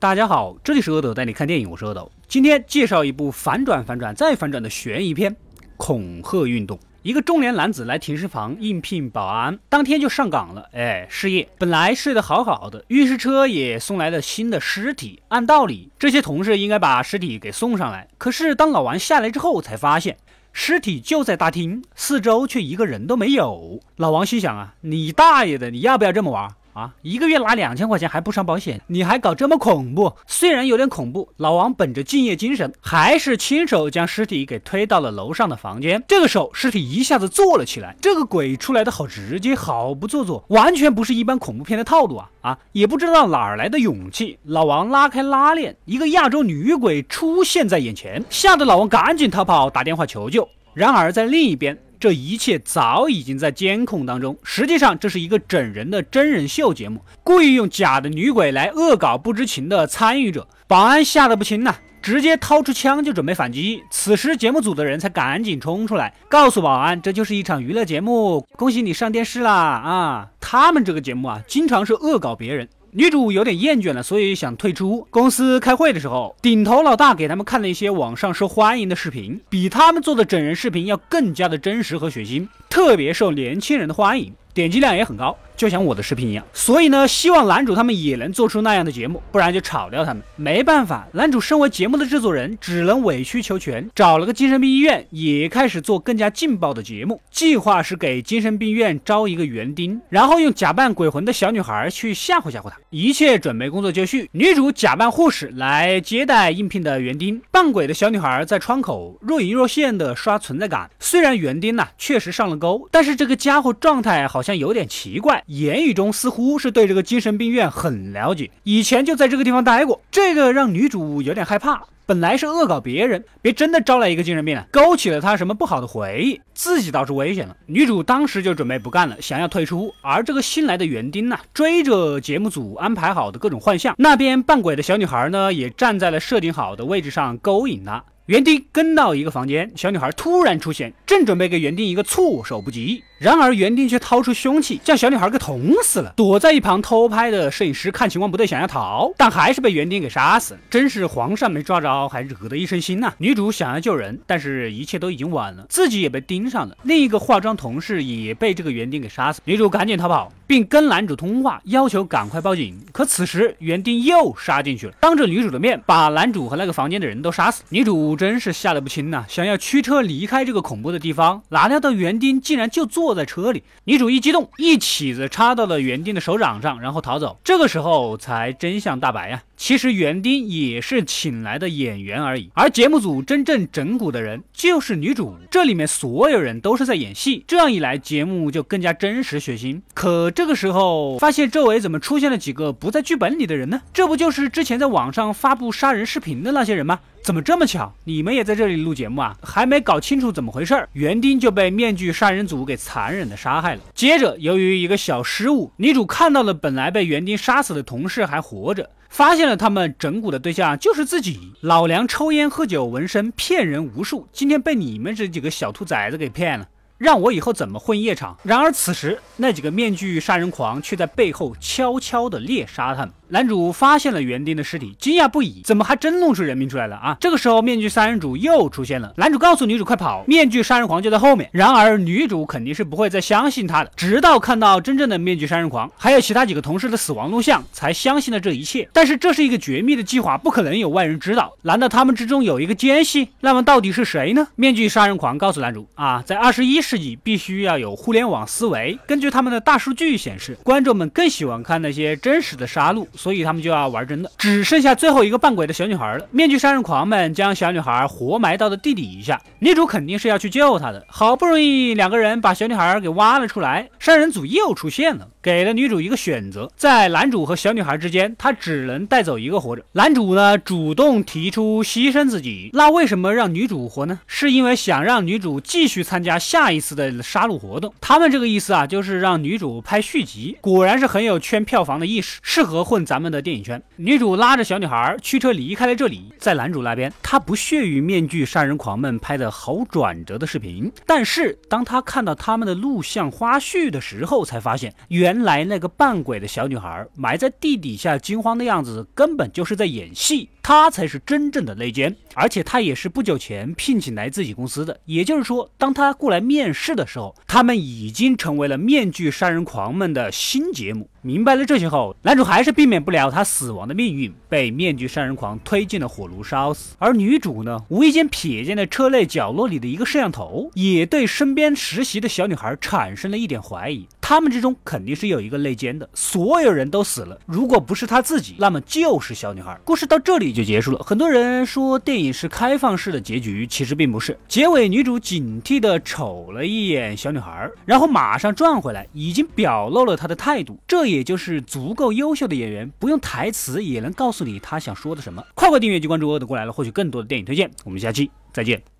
大家好，这里是阿斗带你看电影，我是阿斗。今天介绍一部反转、反转再反转的悬疑片《恐吓运动》。一个中年男子来停尸房应聘保安，当天就上岗了。哎，失业。本来睡得好好的，运尸车也送来了新的尸体。按道理，这些同事应该把尸体给送上来。可是当老王下来之后，才发现尸体就在大厅，四周却一个人都没有。老王心想啊，你大爷的，你要不要这么玩？啊，一个月拿两千块钱还不上保险，你还搞这么恐怖？虽然有点恐怖，老王本着敬业精神，还是亲手将尸体给推到了楼上的房间。这个时候，尸体一下子坐了起来，这个鬼出来的好直接，好不做作，完全不是一般恐怖片的套路啊！啊，也不知道哪儿来的勇气，老王拉开拉链，一个亚洲女鬼出现在眼前，吓得老王赶紧逃跑，打电话求救。然而在另一边。这一切早已经在监控当中。实际上，这是一个整人的真人秀节目，故意用假的女鬼来恶搞不知情的参与者。保安吓得不轻呐，直接掏出枪就准备反击。此时，节目组的人才赶紧冲出来，告诉保安，这就是一场娱乐节目，恭喜你上电视啦！啊，他们这个节目啊，经常是恶搞别人。女主有点厌倦了，所以想退出。公司开会的时候，顶头老大给他们看了一些网上受欢迎的视频，比他们做的整人视频要更加的真实和血腥，特别受年轻人的欢迎。点击量也很高，就像我的视频一样。所以呢，希望男主他们也能做出那样的节目，不然就炒掉他们。没办法，男主身为节目的制作人，只能委曲求全，找了个精神病医院，也开始做更加劲爆的节目。计划是给精神病院招一个园丁，然后用假扮鬼魂的小女孩去吓唬吓唬他。一切准备工作就绪，女主假扮护士来接待应聘的园丁，扮鬼的小女孩在窗口若隐若现的刷存在感。虽然园丁呐确实上了钩，但是这个家伙状态好像。像有点奇怪，言语中似乎是对这个精神病院很了解，以前就在这个地方待过，这个让女主有点害怕。本来是恶搞别人，别真的招来一个精神病了，勾起了她什么不好的回忆，自己倒是危险了。女主当时就准备不干了，想要退出。而这个新来的园丁呢，追着节目组安排好的各种幻象，那边扮鬼的小女孩呢，也站在了设定好的位置上勾引他。园丁跟到一个房间，小女孩突然出现，正准备给园丁一个措手不及，然而园丁却掏出凶器，将小女孩给捅死了。躲在一旁偷拍的摄影师看情况不对，想要逃，但还是被园丁给杀死。真是皇上没抓着，还惹得一身腥呐！女主想要救人，但是一切都已经晚了，自己也被盯上了。另一个化妆同事也被这个园丁给杀死。女主赶紧逃跑，并跟男主通话，要求赶快报警。可此时园丁又杀进去了，当着女主的面把男主和那个房间的人都杀死。女主。真是吓得不轻呐！想要驱车离开这个恐怖的地方，哪料到园丁竟然就坐坐在车里。女主一激动，一起子插到了园丁的手掌上，然后逃走。这个时候才真相大白呀！其实园丁也是请来的演员而已，而节目组真正整蛊的人就是女主。这里面所有人都是在演戏，这样一来节目就更加真实血腥。可这个时候发现周围怎么出现了几个不在剧本里的人呢？这不就是之前在网上发布杀人视频的那些人吗？怎么这么巧？你们也在这里录节目啊？还没搞清楚怎么回事儿，园丁就被面具杀人组给残忍的杀害了。接着，由于一个小失误，女主看到了本来被园丁杀死的同事还活着，发现了他们整蛊的对象就是自己。老梁抽烟喝酒纹身骗人无数，今天被你们这几个小兔崽子给骗了。让我以后怎么混夜场？然而此时，那几个面具杀人狂却在背后悄悄地猎杀他们。男主发现了园丁的尸体，惊讶不已，怎么还真弄出人命出来了啊？这个时候，面具杀人主又出现了。男主告诉女主快跑，面具杀人狂就在后面。然而女主肯定是不会再相信他的，直到看到真正的面具杀人狂，还有其他几个同事的死亡录像，才相信了这一切。但是这是一个绝密的计划，不可能有外人知道。难道他们之中有一个奸细？那么到底是谁呢？面具杀人狂告诉男主啊，在二十一世纪必须要有互联网思维。根据他们的大数据显示，观众们更喜欢看那些真实的杀戮。所以他们就要玩真的，只剩下最后一个扮鬼的小女孩了。面具杀人狂们将小女孩活埋到了地底下，女主肯定是要去救她的。好不容易两个人把小女孩给挖了出来，杀人组又出现了，给了女主一个选择，在男主和小女孩之间，她只能带走一个活着。男主呢主动提出牺牲自己，那为什么让女主活呢？是因为想让女主继续参加下一次的杀戮活动。他们这个意思啊，就是让女主拍续集。果然是很有圈票房的意识，适合混咱们的。电影圈，女主拉着小女孩驱车离开了这里。在男主那边，他不屑于面具杀人狂们拍的好转折的视频。但是，当他看到他们的录像花絮的时候，才发现原来那个扮鬼的小女孩埋在地底下惊慌的样子，根本就是在演戏，她才是真正的内奸。而且她也是不久前聘请来自己公司的，也就是说，当她过来面试的时候，他们已经成为了面具杀人狂们的新节目。明白了这些后，男主还是避免不了他死亡的命运，被面具杀人狂推进了火炉烧死。而女主呢，无意间瞥见了车内角落里的一个摄像头，也对身边实习的小女孩产生了一点怀疑。他们之中肯定是有一个内奸的，所有人都死了，如果不是他自己，那么就是小女孩。故事到这里就结束了。很多人说电影是开放式的结局，其实并不是。结尾女主警惕地瞅了一眼小女孩，然后马上转回来，已经表露了她的态度。这也就是足够优秀的演员，不用台词也能告诉你他想说的什么。快快订阅就关注，饿的过来了，获取更多的电影推荐。我们下期再见。